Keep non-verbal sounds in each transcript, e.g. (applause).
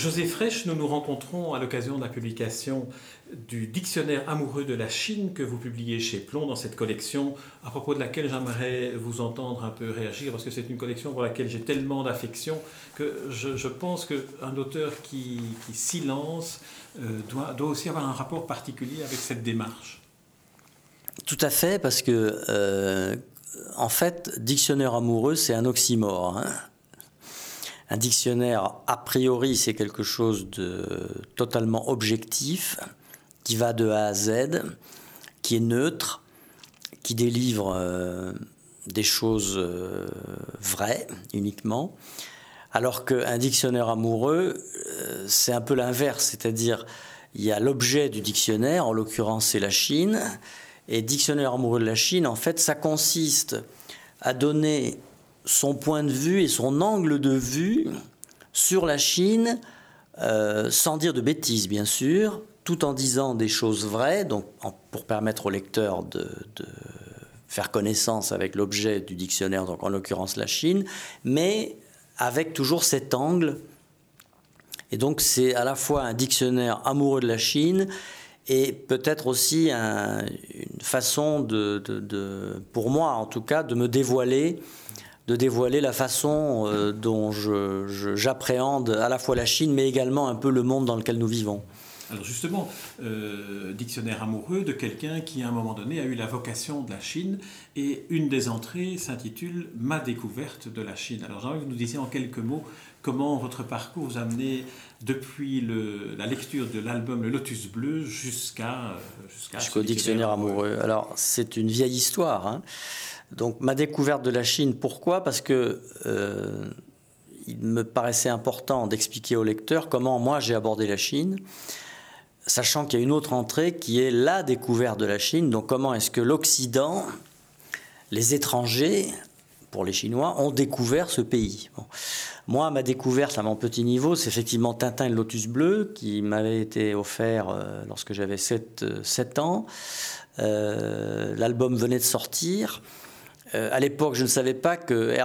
José Fraîche, nous nous rencontrons à l'occasion de la publication du dictionnaire amoureux de la Chine que vous publiez chez Plomb dans cette collection, à propos de laquelle j'aimerais vous entendre un peu réagir, parce que c'est une collection pour laquelle j'ai tellement d'affection que je, pense qu'un auteur qui, qui s'y lance euh, doit, doit, aussi avoir un rapport particulier avec cette démarche. Tout à fait, parce que, euh, en fait, dictionnaire amoureux, c'est un oxymore. Hein. Un dictionnaire, a priori, c'est quelque chose de totalement objectif, qui va de A à Z, qui est neutre, qui délivre euh, des choses euh, vraies uniquement, alors qu'un dictionnaire amoureux, euh, c'est un peu l'inverse, c'est-à-dire il y a l'objet du dictionnaire, en l'occurrence c'est la Chine, et dictionnaire amoureux de la Chine, en fait, ça consiste à donner son point de vue et son angle de vue sur la Chine, euh, sans dire de bêtises bien sûr, tout en disant des choses vraies, donc pour permettre au lecteur de, faire connaissance avec l'objet du dictionnaire, donc en l'occurrence la Chine, mais avec toujours cet angle. Et donc c'est à la fois un dictionnaire amoureux de la Chine et peut-être aussi une façon de, pour moi en tout cas, de me dévoiler de dévoiler la façon euh, dont j'appréhende à la fois la Chine, mais également un peu le monde dans lequel nous vivons. Alors justement, euh, dictionnaire amoureux de quelqu'un qui à un moment donné a eu la vocation de la Chine et une des entrées s'intitule Ma découverte de la Chine. Alors j'aimerais que vous nous disiez en quelques mots comment votre parcours vous a amené depuis le, la lecture de l'album Le Lotus Bleu jusqu'à... Euh, jusqu'au dictionnaire amoureux. Alors c'est une vieille histoire. Hein. Donc ma découverte de la Chine, pourquoi? Parce que euh, il me paraissait important d'expliquer au lecteur comment moi j'ai abordé la Chine, sachant qu'il y a une autre entrée qui est la découverte de la Chine. Donc comment est-ce que l'Occident, les étrangers, pour les Chinois, ont découvert ce pays? Moi, ma découverte à mon petit niveau, c'est effectivement Tintin et le Lotus Bleu, qui m'avait été offert euh, lorsque j'avais 7, 7 ans. Euh, l'album venait de sortir. Euh, à l'époque, je ne savais pas que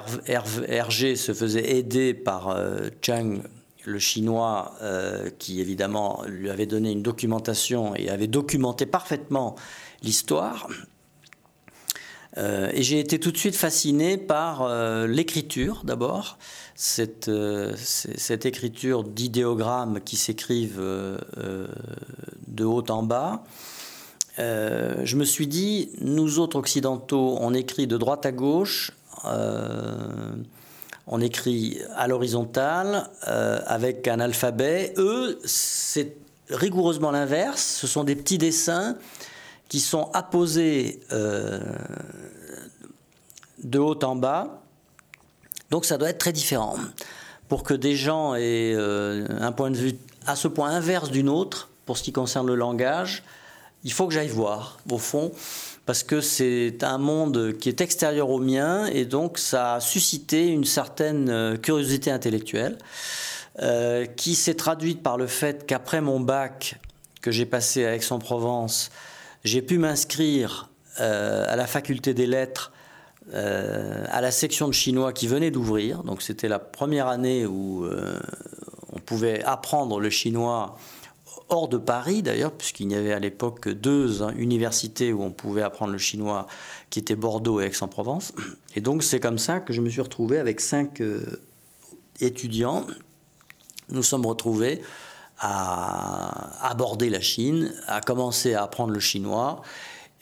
Hergé se faisait aider par euh, Chang, le chinois, euh, qui évidemment lui avait donné une documentation et avait documenté parfaitement l'histoire. et j'ai été tout de suite fasciné par l'écriture d'abord, cette, cette, écriture d'idéogrammes qui s'écrivent de haut en bas. Euh, je me suis dit, nous autres occidentaux, on écrit de droite à gauche, euh, on écrit à l'horizontale, euh, avec un alphabet. Eux, c'est rigoureusement l'inverse, ce sont des petits dessins qui sont apposés de haut en bas. Donc ça doit être très différent. Pour que des gens aient un point de vue à ce point inverse d'une autre, pour ce qui concerne le langage, il faut que j'aille voir, au fond, parce que c'est un monde qui est extérieur au mien, et donc ça a suscité une certaine euh, curiosité intellectuelle, euh, qui s'est traduite par le fait qu'après mon bac que j'ai passé à Aix-en-Provence, j'ai pu m'inscrire euh, à la faculté des lettres à la section de chinois qui venait d'ouvrir. Donc c'était la première année où on pouvait apprendre le chinois hors de Paris d'ailleurs, puisqu'il n'y avait à l'époque que deux hein, universités où on pouvait apprendre le chinois, qui étaient Bordeaux et Aix-en-Provence. Et donc c'est comme ça que je me suis retrouvé avec cinq euh, étudiants. Nous sommes retrouvés à aborder la Chine, à commencer à apprendre le chinois.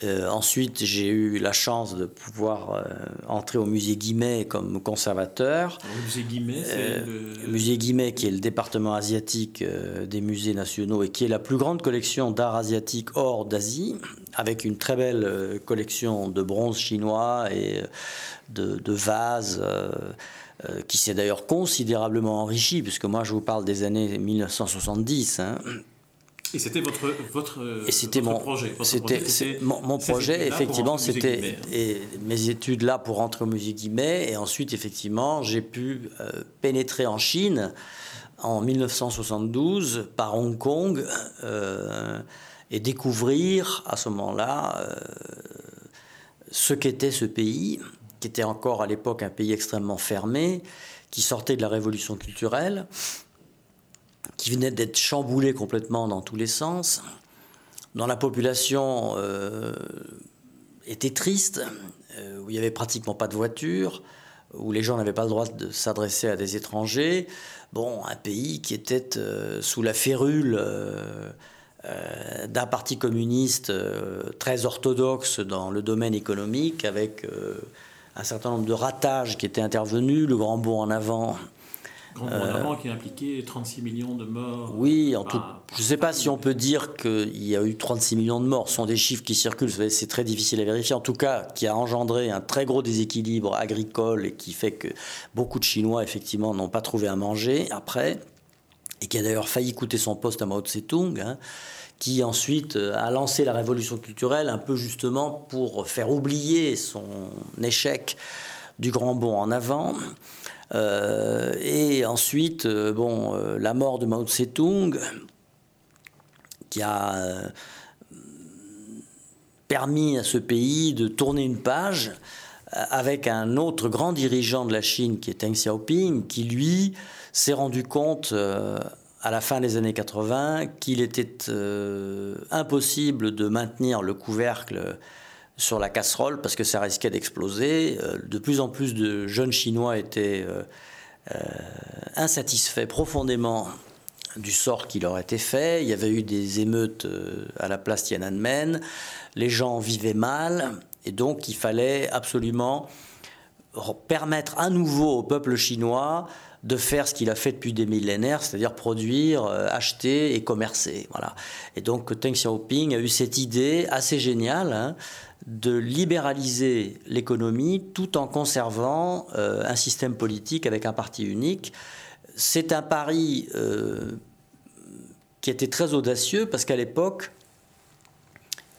Euh, ensuite, j'ai eu la chance de pouvoir euh, entrer au musée Guimet comme conservateur. Le musée Guimet, c'est euh, le... musée Guimet, qui est le département asiatique des musées nationaux et qui est la plus grande collection d'art asiatique hors d'Asie, avec une très belle collection de bronze chinois et de, vases. qui s'est d'ailleurs considérablement enrichi, puisque moi je vous parle des années 1970. Et c'était votre, votre, et c'était mon, projet. C'était mon, projet, effectivement, c'était et mes études là pour rentrer au musée Guimet. Et ensuite, effectivement, j'ai pu euh, pénétrer en Chine en 1972 par Hong Kong. Euh, et découvrir à ce moment-là ce qu'était ce pays, qui était encore à l'époque un pays extrêmement fermé, qui sortait de la révolution culturelle, qui venait d'être chamboulé complètement dans tous les sens, dont la population euh, était triste, euh, où il n'y avait pratiquement pas de voitures, où les gens n'avaient pas le droit de s'adresser à des étrangers. Bon, un pays qui était euh, sous la férule d'un parti communiste très orthodoxe dans le domaine économique, avec un certain nombre de ratages qui étaient intervenus, le grand bond en avant. Grand bond en avant qui a impliqué 36 millions de morts. Oui, en tout, je ne sais pas si on peut dire qu'il y a eu 36 millions de morts. Ce sont des chiffres qui circulent, c'est très difficile à vérifier. En tout cas, qui a engendré un très gros déséquilibre agricole et qui fait que beaucoup de Chinois, effectivement, n'ont pas trouvé à manger après, et qui a d'ailleurs failli coûter son poste à Mao Tse-tung. Hein qui ensuite euh, a lancé la révolution culturelle un peu justement pour faire oublier son échec du grand bond en avant. Euh, et ensuite, euh, bon, la mort de Mao Tse-tung, qui a permis à ce pays de tourner une page avec un autre grand dirigeant de la Chine qui est Deng Xiaoping, qui lui s'est rendu compte à la fin des années 80 qu'il était euh, impossible de maintenir le couvercle sur la casserole parce que ça risquait d'exploser. Euh, de plus en plus de jeunes Chinois étaient euh, insatisfaits profondément du sort qui leur était fait. Il y avait eu des émeutes à la place Tiananmen. Les gens vivaient mal et donc il fallait absolument permettre à nouveau au peuple chinois de faire ce qu'il a fait depuis des millénaires, c'est-à-dire produire, euh, acheter et commercer. Voilà. Et donc Deng Xiaoping a eu cette idée assez géniale hein, de libéraliser l'économie tout en conservant euh, un système politique avec un parti unique. C'est un pari euh, qui était très audacieux parce qu'à l'époque,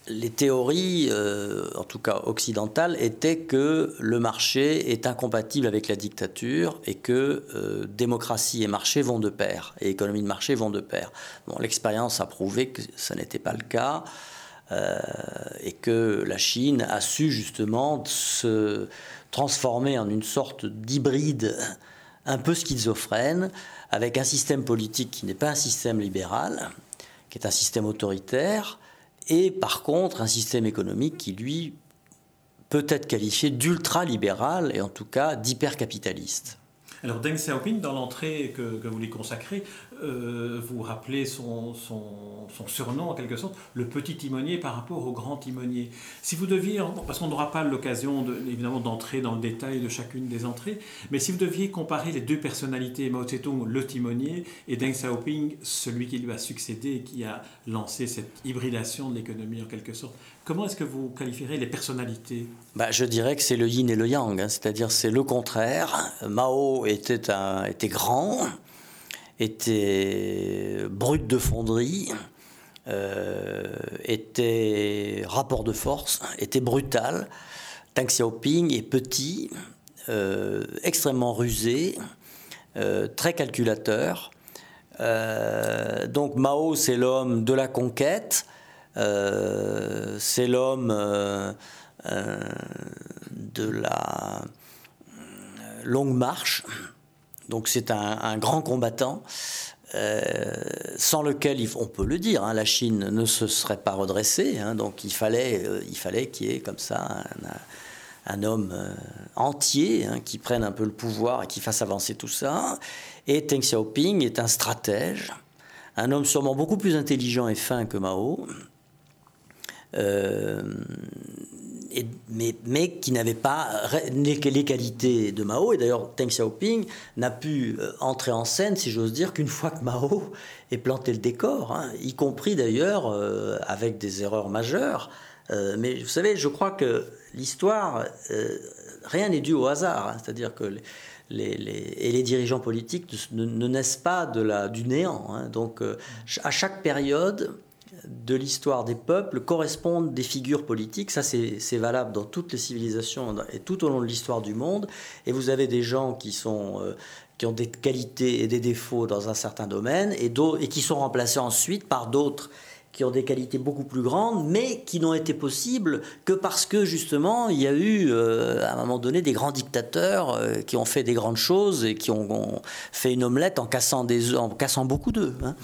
les théories, euh, en tout cas occidentales, étaient que le marché est incompatible avec la dictature et que démocratie et marché vont de pair, et économie de marché vont de pair. Bon, l'expérience a prouvé que ça n'était pas le cas. Euh, et que la Chine a su justement se transformer en une sorte d'hybride un peu schizophrène, avec un système politique qui n'est pas un système libéral, qui est un système autoritaire, et par contre un système économique qui, lui, peut être qualifié d'ultra-libéral et en tout cas d'hyper-capitaliste. Alors Deng Xiaoping, dans l'entrée que, que, vous lui consacrez, euh, vous rappelez son, surnom en quelque sorte, le petit timonier par rapport au grand timonier. Si vous deviez, parce qu'on n'aura pas l'occasion de, évidemment d'entrer dans le détail de chacune des entrées, mais si vous deviez comparer les deux personnalités, Mao Tse-tung, le timonier, et Deng Xiaoping, celui qui lui a succédé et qui a lancé cette hybridation de l'économie en quelque sorte, Comment est-ce que vous qualifierez les personnalités? Bah, Je dirais que c'est le yin et le yang, hein. c'est-à-dire c'est le contraire. Mao était, un, était grand, était brut de fonderie, euh, était rapport de force, était brutal. Deng Xiaoping est petit, euh, extrêmement rusé, euh, très calculateur. donc Mao, c'est l'homme de la conquête, c'est l'homme de la longue marche. Donc c'est un, grand combattant. Euh, sans lequel, on peut le dire, hein, la Chine ne se serait pas redressée. Hein. donc il fallait, euh, il qu'il y ait comme ça un, homme euh, entier hein, qui prenne un peu le pouvoir et qui fasse avancer tout ça. Et Deng Xiaoping est un stratège, un homme sûrement beaucoup plus intelligent et fin que Mao, mais, mais, qui n'avait pas les, qualités de Mao. Et d'ailleurs, Deng Xiaoping n'a pu euh, entrer en scène, si j'ose dire, qu'une fois que Mao (laughs) ait planté le décor, hein, y compris d'ailleurs euh, avec des erreurs majeures. Euh, mais vous savez, je crois que l'histoire, rien n'est dû au hasard. Hein. C'est-à-dire que les, les, et les dirigeants politiques ne, naissent pas de la, du néant. Hein. Donc, à chaque période, de l'histoire des peuples correspondent des figures politiques. Ça, c'est valable dans toutes les civilisations et tout au long de l'histoire du monde. Et vous avez des gens qui, sont, euh, qui ont des qualités et des défauts dans un certain domaine et, qui sont remplacés ensuite par d'autres qui ont des qualités beaucoup plus grandes, mais qui n'ont été possibles que parce que justement il y a eu euh, à un moment donné des grands dictateurs euh, qui ont fait des grandes choses et qui ont, fait une omelette en cassant, des, en cassant beaucoup d'œufs. Hein.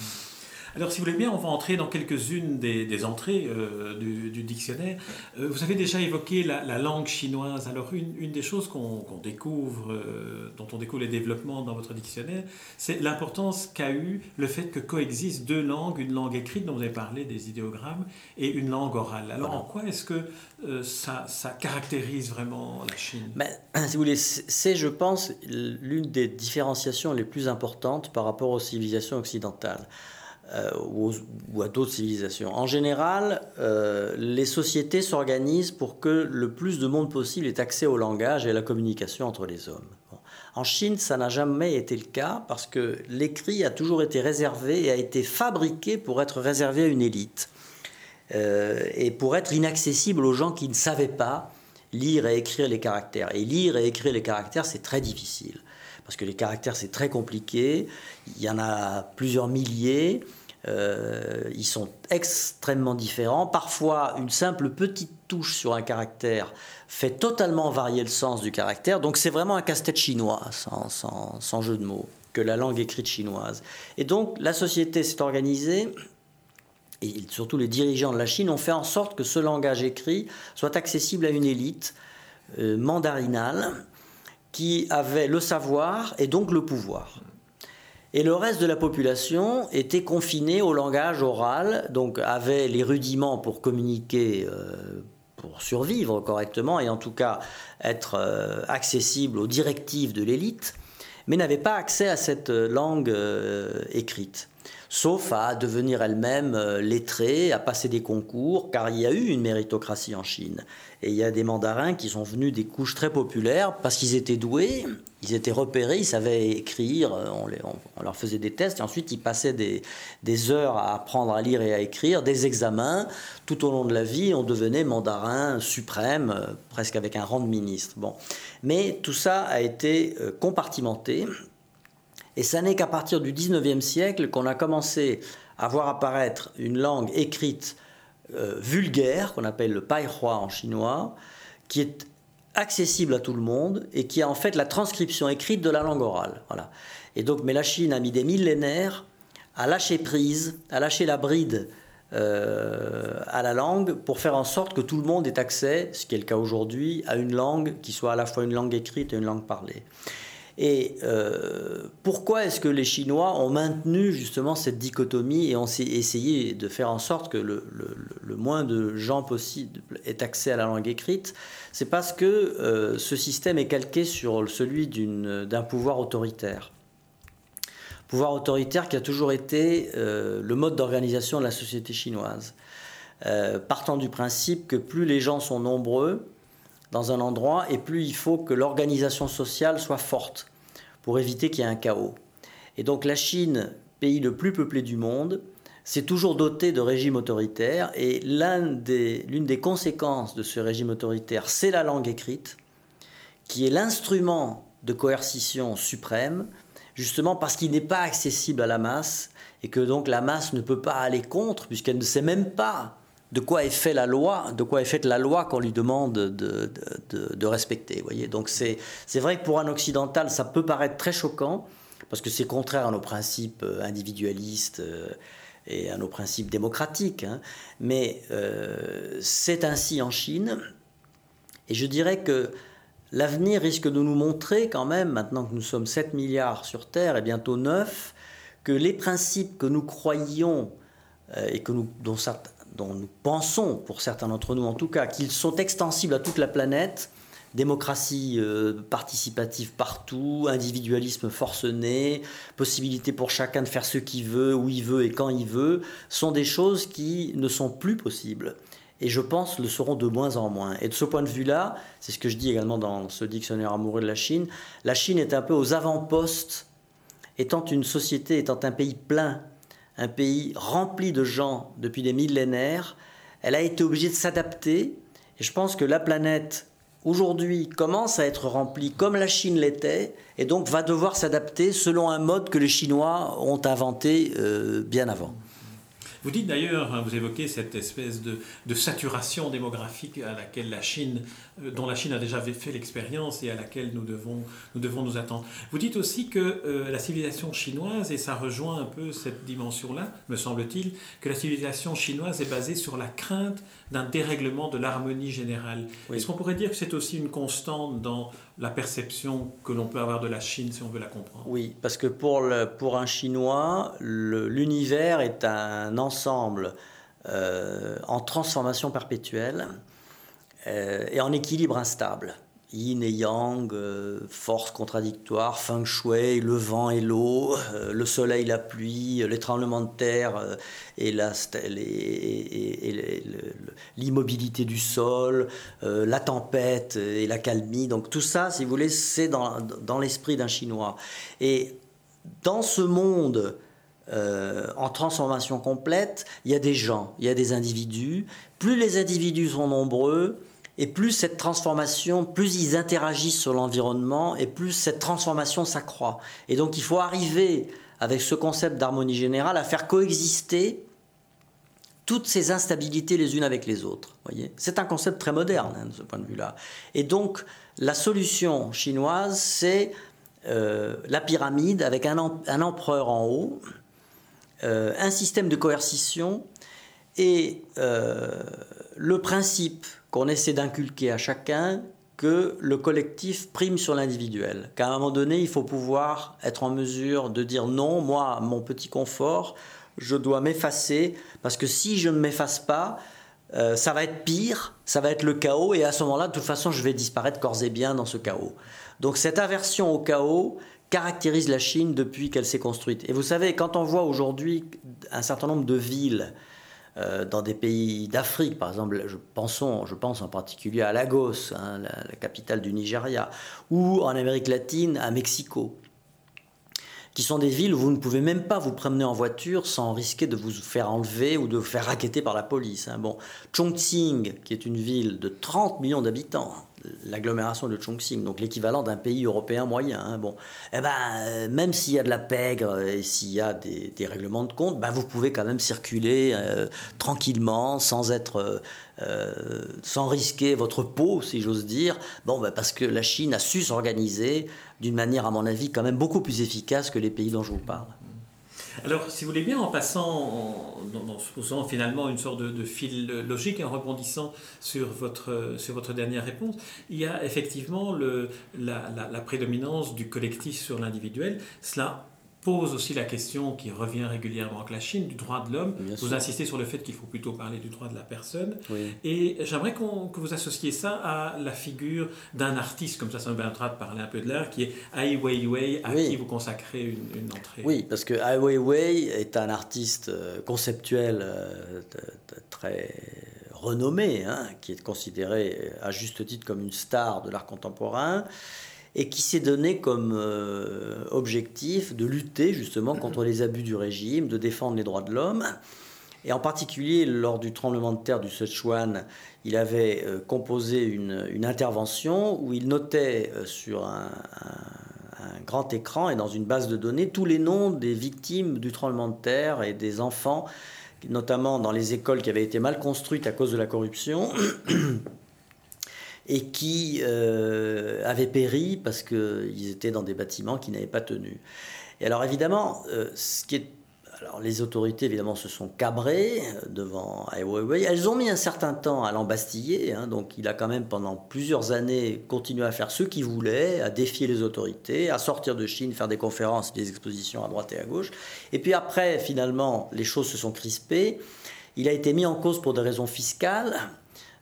Alors, si vous voulez bien, on va entrer dans quelques-unes des, entrées euh, du, dictionnaire. Euh, vous avez déjà évoqué la, langue chinoise. Alors, une, des choses qu'on découvre, euh, dont on découvre les développements dans votre dictionnaire, c'est l'importance qu'a eu le fait que coexistent deux langues, une langue écrite dont vous avez parlé, des idéogrammes, et une langue orale. Alors, en quoi est-ce que ça, ça, caractérise vraiment la Chine? Ben, (clears throat) Si vous voulez, c'est, je pense, l'une des différenciations les plus importantes par rapport aux civilisations occidentales. Euh, ou, à d'autres civilisations. En général, euh, les sociétés s'organisent pour que le plus de monde possible ait accès au langage et à la communication entre les hommes. En Chine, ça n'a jamais été le cas parce que l'écrit a toujours été réservé et a été fabriqué pour être réservé à une élite euh, et pour être inaccessible aux gens qui ne savaient pas lire et écrire les caractères. Et lire et écrire les caractères, c'est très difficile parce que les caractères, c'est très compliqué. Il y en a plusieurs milliers. Euh, ils sont extrêmement différents. Parfois, une simple petite touche sur un caractère fait totalement varier le sens du caractère. Donc c'est vraiment un casse-tête chinois, sans, jeu de mots, que la langue écrite chinoise. Et donc la société s'est organisée. Et surtout les dirigeants de la Chine ont fait en sorte que ce langage écrit soit accessible à une élite euh, mandarinale qui avait le savoir et donc le pouvoir. Et le reste de la population était confiné au langage oral, donc avait les rudiments pour communiquer, euh, pour survivre correctement, et en tout cas être euh, accessible aux directives de l'élite, mais n'avait pas accès à cette langue euh, écrite sauf à devenir elle-même lettrée, à passer des concours, car il y a eu une méritocratie en Chine. Et il y a des mandarins qui sont venus des couches très populaires parce qu'ils étaient doués, ils étaient repérés, ils savaient écrire, on, leur faisait des tests, et ensuite ils passaient des, heures à apprendre à lire et à écrire, des examens. Tout au long de la vie, on devenait mandarin suprême, euh, presque avec un rang de ministre. Bon. Mais tout ça a été euh, compartimenté, et ça n'est qu'à partir du 19e siècle qu'on a commencé à voir apparaître une langue écrite euh, vulgaire, qu'on appelle le paihua en chinois, qui est accessible à tout le monde et qui a en fait la transcription écrite de la langue orale. Voilà. Et donc, mais la Chine a mis des millénaires à lâcher prise, à lâcher la bride euh, à la langue pour faire en sorte que tout le monde ait accès, ce qui est le cas aujourd'hui, à une langue qui soit à la fois une langue écrite et une langue parlée. Et euh, pourquoi est-ce que les Chinois ont maintenu justement cette dichotomie et ont essayé de faire en sorte que le, moins de gens possible aient accès à la langue écrite? C'est parce que euh, ce système est calqué sur celui d'un pouvoir autoritaire. Pouvoir autoritaire qui a toujours été euh, le mode d'organisation de la société chinoise. partant du principe que plus les gens sont nombreux, dans un endroit et plus il faut que l'organisation sociale soit forte pour éviter qu'il y ait un chaos. Et donc la Chine, pays le plus peuplé du monde, s'est toujours doté de régimes autoritaires et l'une des, des conséquences de ce régime autoritaire, c'est la langue écrite, qui est l'instrument de coercition suprême, justement parce qu'il n'est pas accessible à la masse et que donc la masse ne peut pas aller contre puisqu'elle ne sait même pas de quoi est faite la loi, de quoi est faite la loi qu'on lui demande de, respecter. Voyez Donc c'est vrai que pour un occidental, ça peut paraître très choquant, parce que c'est contraire à nos principes euh, individualistes euh, et à nos principes démocratiques. Hein. Mais euh, c'est ainsi en Chine. Et je dirais que l'avenir risque de nous montrer quand même, maintenant que nous sommes 7 milliards sur Terre et bientôt 9, que les principes que nous croyions et que nous, dont certains dont nous pensons, pour certains d'entre nous en tout cas, qu'ils sont extensibles à toute la planète, démocratie euh, participative partout, individualisme forcené, possibilité pour chacun de faire ce qu'il veut, où il veut et quand il veut, sont des choses qui ne sont plus possibles. Et je pense le seront de moins en moins. Et de ce point de vue-là, c'est ce que je dis également dans ce dictionnaire amoureux de la Chine, la Chine est un peu aux avant-postes, étant une société, étant un pays plein un pays rempli de gens depuis des millénaires, elle a été obligée de s'adapter. Et je pense que la planète, aujourd'hui, commence à être remplie comme la Chine l'était, et donc va devoir s'adapter selon un mode que les Chinois ont inventé euh, bien avant. Vous dites d'ailleurs, hein, vous évoquez cette espèce de, de, saturation démographique à laquelle la Chine, euh, dont la Chine a déjà fait l'expérience et à laquelle nous devons, nous devons nous attendre. Vous dites aussi que euh, la civilisation chinoise, et ça rejoint un peu cette dimension-là, me semble-t-il, que la civilisation chinoise est basée sur la crainte d'un dérèglement de l'harmonie générale. Est-ce qu'on pourrait dire que c'est aussi une constante dans la perception que l'on peut avoir de la Chine si on veut la comprendre. Oui, parce que pour, pour un Chinois, l'univers est un ensemble euh, en transformation perpétuelle euh, et en équilibre instable yin et yang, euh, force contradictoire, feng shui, le vent et l'eau, euh, le soleil, la pluie, les tremblements de terre euh, et l'immobilité du sol, la tempête et la calmie. Donc tout ça, si vous voulez, c'est dans l'esprit d'un Chinois. Et dans ce monde en transformation complète, il y a des gens, il y a des individus. Plus les individus sont nombreux, et plus cette transformation, plus ils interagissent sur l'environnement, et plus cette transformation s'accroît. Et donc il faut arriver, avec ce concept d'harmonie générale, à faire coexister toutes ces instabilités les unes avec les autres. Voyez c'est un concept très moderne hein, de ce point de vue-là. Et donc la solution chinoise, c'est euh, la pyramide avec un, empereur en haut, euh, un système de coercition et euh, le principe qu'on essaie d'inculquer à chacun que le collectif prime sur l'individuel, qu'à un moment donné, il faut pouvoir être en mesure de dire non, moi, mon petit confort, je dois m'effacer, parce que si je ne m'efface pas, euh, ça va être pire, ça va être le chaos, et à ce moment-là, de toute façon, je vais disparaître corps et bien dans ce chaos. Donc cette aversion au chaos caractérise la Chine depuis qu'elle s'est construite. Et vous savez, quand on voit aujourd'hui un certain nombre de villes euh, dans des pays d'Afrique, par exemple, je, pense en particulier à Lagos, hein, la, capitale du Nigeria, ou en Amérique latine, à Mexico, qui sont des villes où vous ne pouvez même pas vous promener en voiture sans risquer de vous faire enlever ou de vous faire raqueter par la police. Hein. Bon, Chongqing, qui est une ville de 30 millions d'habitants, l'agglomération de Chongqing, donc l'équivalent d'un pays européen moyen. Hein, bon, eh ben, euh, même s'il y a de la pègre et s'il y a des, règlements de compte, ben, vous pouvez quand même circuler euh, tranquillement, sans être, euh, sans risquer votre peau, si j'ose dire. Bon, ben, parce que la Chine a su s'organiser d'une manière, à mon avis, quand même beaucoup plus efficace que les pays dont je vous parle. Alors, si vous voulez bien, en passant, en, se posant finalement une sorte de, fil logique, en rebondissant sur votre, sur votre dernière réponse, il y a effectivement le, la, la prédominance du collectif sur l'individuel. Cela pose aussi la question qui revient régulièrement avec la Chine du droit de l'homme. Vous insistez sur le fait qu'il faut plutôt parler du droit de la personne. Et j'aimerais que vous associez ça à la figure d'un artiste, comme ça ça me permettra de parler un peu de l'art, qui est Ai Weiwei, à qui vous consacrez une, entrée. Oui, parce que Ai Weiwei est un artiste euh, conceptuel euh, très renommé, hein, qui est considéré euh, à juste titre comme une star de l'art contemporain et qui s'est donné comme euh, objectif de lutter justement contre les abus du régime, de défendre les droits de l'homme. Et en particulier, lors du tremblement de terre du Sichuan, il avait euh, composé une, une, intervention où il notait euh, sur un, un, grand écran et dans une base de données tous les noms des victimes du tremblement de terre et des enfants, notamment dans les écoles qui avaient été mal construites à cause de la corruption. (clears throat) et qui euh, avaient péri parce qu'ils étaient dans des bâtiments qui n'avaient pas tenu. Et alors évidemment, euh, ce qui est alors les autorités évidemment se sont cabrées euh, devant Ai Weiwei. Elles ont mis un certain temps à l'embastiller, hein, donc il a quand même pendant plusieurs années continué à faire ce qu'il voulait, à défier les autorités, à sortir de Chine, faire des conférences, des expositions à droite et à gauche. Et puis après, finalement, les choses se sont crispées. Il a été mis en cause pour des raisons fiscales.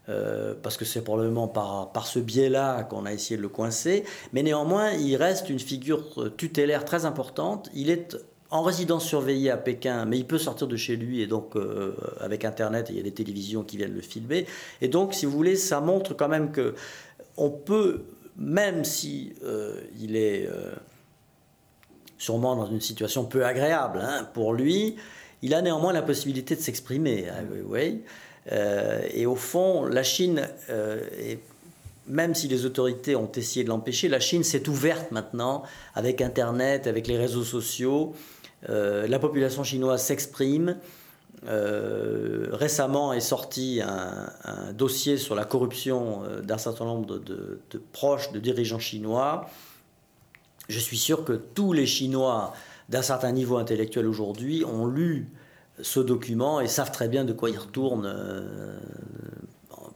Euh, parce que c'est probablement par, par ce biais-là qu'on a essayé de le coincer. Mais néanmoins, il reste une figure tutélaire très importante. Il est en résidence surveillée à Pékin, mais il peut sortir de chez lui et donc euh, avec Internet, il y a des télévisions qui viennent le filmer. Et donc, si vous voulez, ça montre quand même que on peut, même si euh, il est sûrement dans une situation peu agréable hein, pour lui, il a néanmoins la possibilité de s'exprimer. Oui. Euh, et au fond, la Chine, euh, même si les autorités ont essayé de l'empêcher, la Chine s'est ouverte maintenant avec Internet, avec les réseaux sociaux. Euh, la population chinoise s'exprime. récemment est sorti un, dossier sur la corruption d'un certain nombre de, proches de dirigeants chinois. Je suis sûr que tous les Chinois d'un certain niveau intellectuel aujourd'hui ont lu ce document et savent très bien de quoi il retourne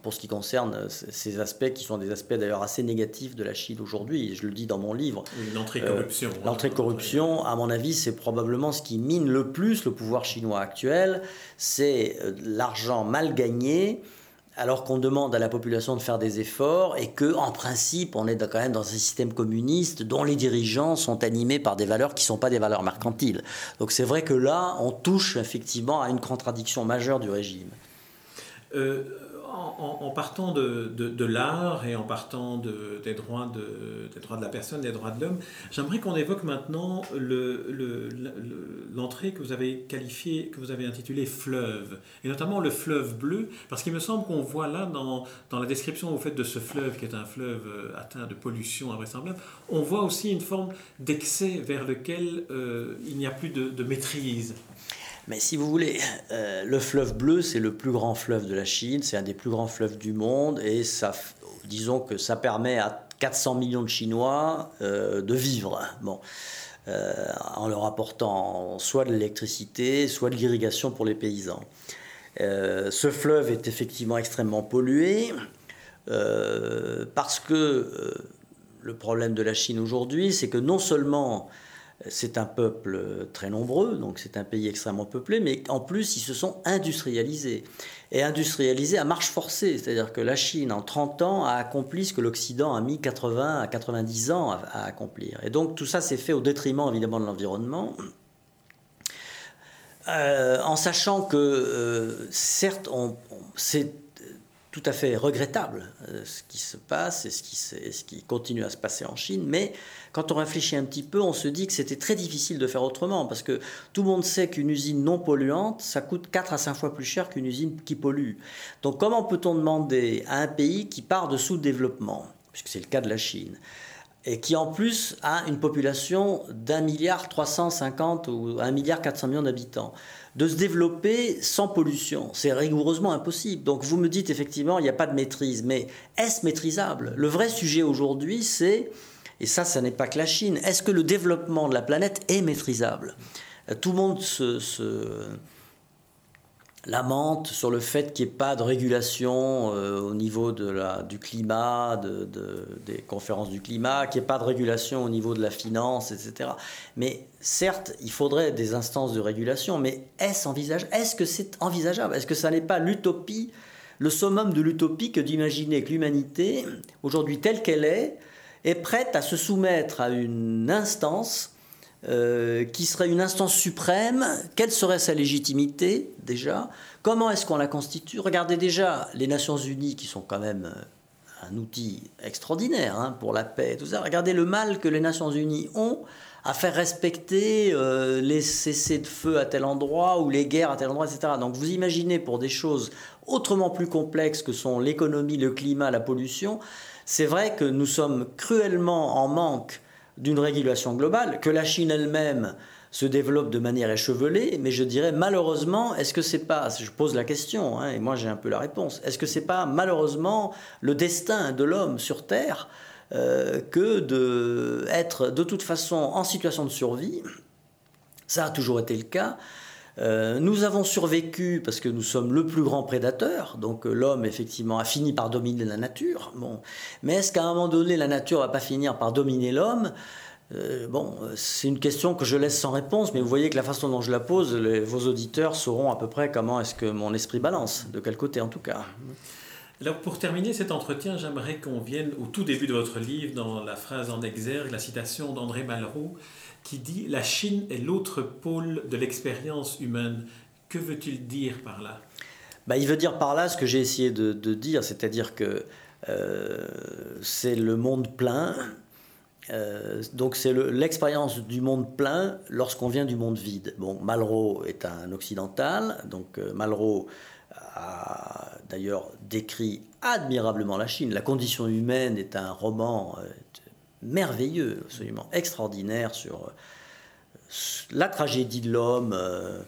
pour ce qui concerne ces aspects qui sont des aspects d'ailleurs assez négatifs de la Chine aujourd'hui. Je le dis dans mon livre. L'entrée-corruption. Euh, L'entrée-corruption, à mon avis, c'est probablement ce qui mine le plus le pouvoir chinois actuel. C'est euh, l'argent mal gagné alors qu'on demande à la population de faire des efforts et que, en principe, on est quand même dans un système communiste dont les dirigeants sont animés par des valeurs qui ne sont pas des valeurs mercantiles. Donc c'est vrai que là, on touche effectivement à une contradiction majeure du régime. Euh, en, partant de, l'art et en partant des, droits de, la personne, des droits de l'homme, j'aimerais qu'on évoque maintenant l'entrée que vous avez qualifiée, que vous avez intitulée fleuve, et notamment le fleuve bleu, parce qu'il me semble qu'on voit là, dans, la description vous faites de ce fleuve, qui est un fleuve euh, atteint de pollution invraisemblable, on voit aussi une forme d'excès vers lequel euh, il n'y a plus de maîtrise. Mais si vous voulez, euh, le fleuve bleu, c'est le plus grand fleuve de la Chine, c'est un des plus grands fleuves du monde, et ça, disons que ça permet à 400 millions de Chinois euh, de vivre. Euh, en leur apportant soit de l'électricité, soit de l'irrigation pour les paysans. ce fleuve est effectivement extrêmement pollué parce que le problème de la Chine aujourd'hui, c'est que non seulement c'est un peuple très nombreux, donc c'est un pays extrêmement peuplé, mais en plus ils se sont industrialisés. Et industrialisés à marche forcée, c'est-à-dire que la Chine en 30 ans a accompli ce que l'Occident a mis 80 à 90 ans à, accomplir. Et donc tout ça s'est fait au détriment évidemment de l'environnement. Euh, en sachant que, euh, certes, c'est tout à fait regrettable euh, ce qui se passe et ce qui, continue à se passer en Chine, mais quand on réfléchit un petit peu, on se dit que c'était très difficile de faire autrement, parce que tout le monde sait qu'une usine non polluante, ça coûte 4 à 5 fois plus cher qu'une usine qui pollue. Donc comment peut-on demander à un pays qui part de sous-développement, puisque c'est le cas de la Chine, et qui en plus a une population d'un milliard 350 ou un milliard 400 millions d'habitants, de se développer sans pollution. C'est rigoureusement impossible. Donc vous me dites effectivement, il n'y a pas de maîtrise, mais est-ce maîtrisable? Le vrai sujet aujourd'hui, c'est et ça, ça n'est pas que la Chine. Est-ce que le développement de la planète est maîtrisable? Tout le monde se, lamente sur le fait qu'il n'y ait pas de régulation euh, au niveau de la, du climat, de, des conférences du climat, qu'il n'y ait pas de régulation au niveau de la finance, etc. Mais certes, il faudrait des instances de régulation, mais est-ce envisage, est-ce que c'est envisageable? Est-ce que ça n'est pas l'utopie, le summum de l'utopie que d'imaginer que l'humanité, aujourd'hui telle qu'elle est, est prête à se soumettre à une instance euh, qui serait une instance suprême. Quelle serait sa légitimité déjà? Comment est-ce qu'on la constitue? Regardez déjà les Nations Unies qui sont quand même euh, un outil extraordinaire hein, pour la paix et tout ça. Regardez le mal que les Nations Unies ont à faire respecter euh, les cessez de feu à tel endroit ou les guerres à tel endroit, etc. Donc vous imaginez pour des choses autrement plus complexes que sont l'économie, le climat, la pollution, c'est vrai que nous sommes cruellement en manque d'une régulation globale, que la Chine elle-même se développe de manière échevelée, mais je dirais malheureusement, est-ce que c'est pas, je pose la question, hein, et moi j'ai un peu la réponse, est-ce que c'est pas malheureusement le destin de l'homme sur Terre euh, que d'être de toute façon en situation de survie? Ça a toujours été le cas. Euh, nous avons survécu parce que nous sommes le plus grand prédateur, donc euh, l'homme effectivement a fini par dominer la nature. Bon. Mais est-ce qu'à un moment donné la nature va pas finir par dominer l'homme? Euh, bon, c'est une question que je laisse sans réponse, mais vous voyez que la façon dont je la pose, vos auditeurs sauront à peu près comment est-ce que mon esprit balance, de quel côté en tout cas. Alors pour terminer cet entretien, j'aimerais qu'on vienne au tout début de votre livre, dans la phrase en exergue, la citation d'André Malraux, qui dit La Chine est l'autre pôle de l'expérience humaine. Que veut-il dire par là? Bah, Il veut dire par là ce que j'ai essayé de, dire, c'est-à-dire que euh, c'est le monde plein. Euh, donc c'est l'expérience du monde plein lorsqu'on vient du monde vide. Bon, Malraux est un occidental, donc euh, Malraux a d'ailleurs décrit admirablement la Chine. La condition humaine est un roman merveilleux, absolument extraordinaire sur euh, la tragédie de l'homme, euh,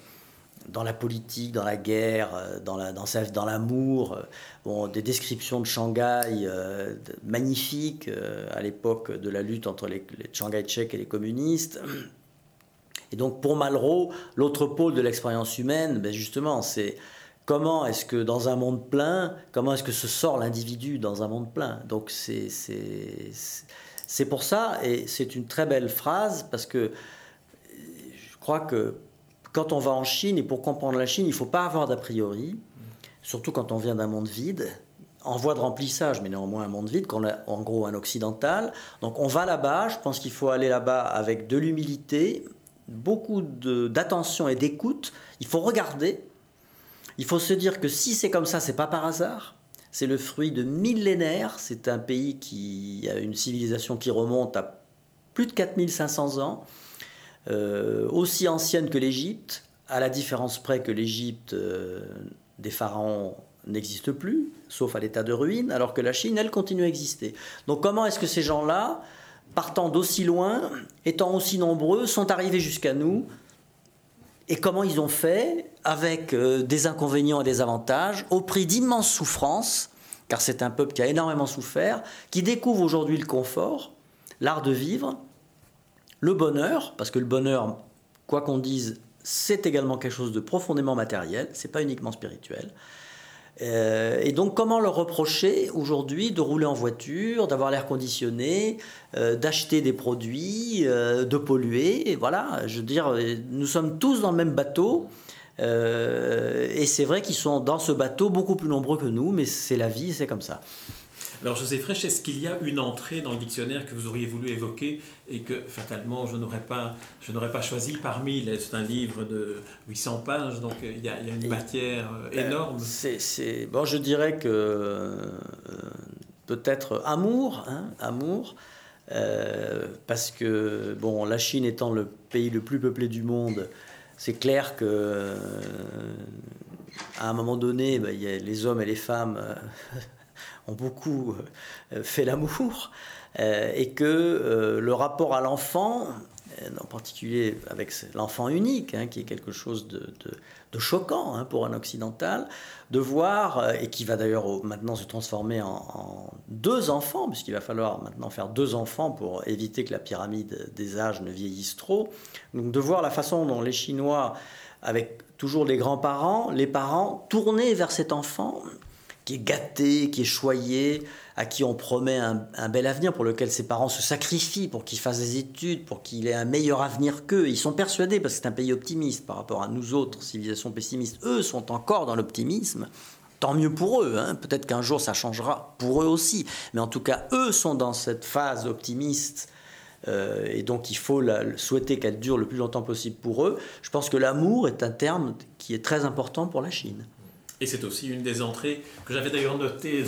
dans la politique, dans la guerre, dans, la, dans, l'amour. Bon, des descriptions de Shanghai magnifiques à l'époque de la lutte entre les, les Shanghai tchèques et les communistes. Et donc pour Malraux, l'autre pôle de l'expérience humaine, ben justement, c'est comment est-ce que dans un monde plein, comment est-ce que se sort l'individu dans un monde plein? Donc c'est, pour ça, et c'est une très belle phrase, parce que je crois que quand on va en Chine, et pour comprendre la Chine, il ne faut pas avoir d'a priori, surtout quand on vient d'un monde vide, en voie de remplissage, mais néanmoins un monde vide, en gros un occidental. Donc on va là-bas, je pense qu'il faut aller là-bas avec de l'humilité, beaucoup d'attention et d'écoute. Il faut regarder. Il faut se dire que si c'est comme ça, c'est pas par hasard. C'est le fruit de millénaires. C'est un pays qui a une civilisation qui remonte à plus de 4500 ans, euh, aussi ancienne que l'Égypte, à la différence près que l'Égypte euh, des pharaons n'existe plus, sauf à l'état de ruine, alors que la Chine, elle, continue à exister. Donc comment est-ce que ces gens-là partant d'aussi loin, étant aussi nombreux, sont arrivés jusqu'à nous. Et comment ils ont fait, avec euh, des inconvénients et des avantages, au prix d'immenses souffrances, car c'est un peuple qui a énormément souffert, qui découvre aujourd'hui le confort, l'art de vivre, le bonheur, parce que le bonheur, quoi qu'on dise, c'est également quelque chose de profondément matériel, c'est pas uniquement spirituel. Euh, et donc, comment leur reprocher aujourd'hui de rouler en voiture, d'avoir l'air conditionné, euh, d'acheter des produits, euh, de polluer? Et Voilà, je veux dire, nous sommes tous dans le même bateau. et c'est vrai qu'ils sont dans ce bateau beaucoup plus nombreux que nous, mais c'est la vie, c'est comme ça. Alors José Frêche, est-ce qu'il y a une entrée dans le dictionnaire que vous auriez voulu évoquer et que fatalement je n'aurais pas, je n'aurais pas choisi parmi C'est un livre de 800 pages, donc il y a, une matière euh, ben, énorme. c'est, bon, je dirais que euh, peut-être amour, hein, amour. Euh, parce que bon, la Chine étant le pays le plus peuplé du monde, c'est clair que à un moment donné, ben, y a les hommes et les femmes ont beaucoup euh, fait l'amour, euh, et que euh, le rapport à l'enfant, en particulier avec l'enfant unique, hein, qui est quelque chose de, choquant hein, pour un occidental, de voir, et qui va d'ailleurs maintenant se transformer en, deux enfants, puisqu'il va falloir maintenant faire deux enfants pour éviter que la pyramide des âges ne vieillisse trop, donc de voir la façon dont les Chinois, avec toujours les grands-parents, les parents, tournés vers cet enfant qui est gâté, qui est choyé, à qui on promet un, bel avenir, pour lequel ses parents se sacrifient pour qu'il fasse des études, pour qu'il ait un meilleur avenir qu'eux. Ils sont persuadés, parce que c'est un pays optimiste par rapport à nous autres, civilisations pessimistes, eux sont encore dans l'optimisme. Tant mieux pour eux, hein. peut-être qu'un jour ça changera pour eux aussi, mais en tout cas, eux sont dans cette phase optimiste euh, et donc il faut souhaiter qu'elle dure le plus longtemps possible pour eux. Je pense que l'amour est un terme qui est très important pour la Chine. Et c'est aussi une des entrées que j'avais d'ailleurs notées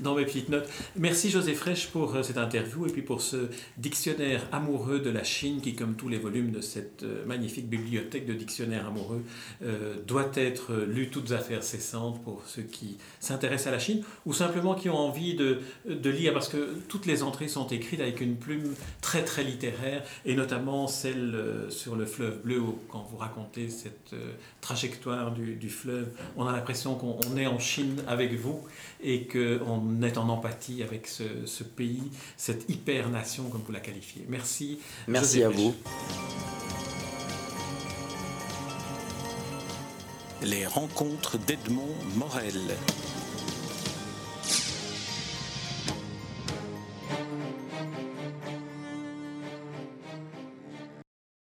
dans, mes petites notes. Merci José Fraîche pour euh, cette interview et puis pour ce dictionnaire amoureux de la Chine qui, comme tous les volumes de cette euh, magnifique bibliothèque de dictionnaires amoureux, euh, doit être lu toutes affaires cessantes pour ceux qui s'intéressent à la Chine ou simplement qui ont envie de, de, lire parce que toutes les entrées sont écrites avec une plume très très littéraire et notamment celle sur le fleuve bleu quand vous racontez cette trajectoire du, du fleuve, on a l'impression qu'on est en Chine avec vous et qu'on est en empathie avec ce, pays, cette hyper-nation comme vous la qualifiez. Merci. Merci à vous. Les rencontres d'Edmond Morel.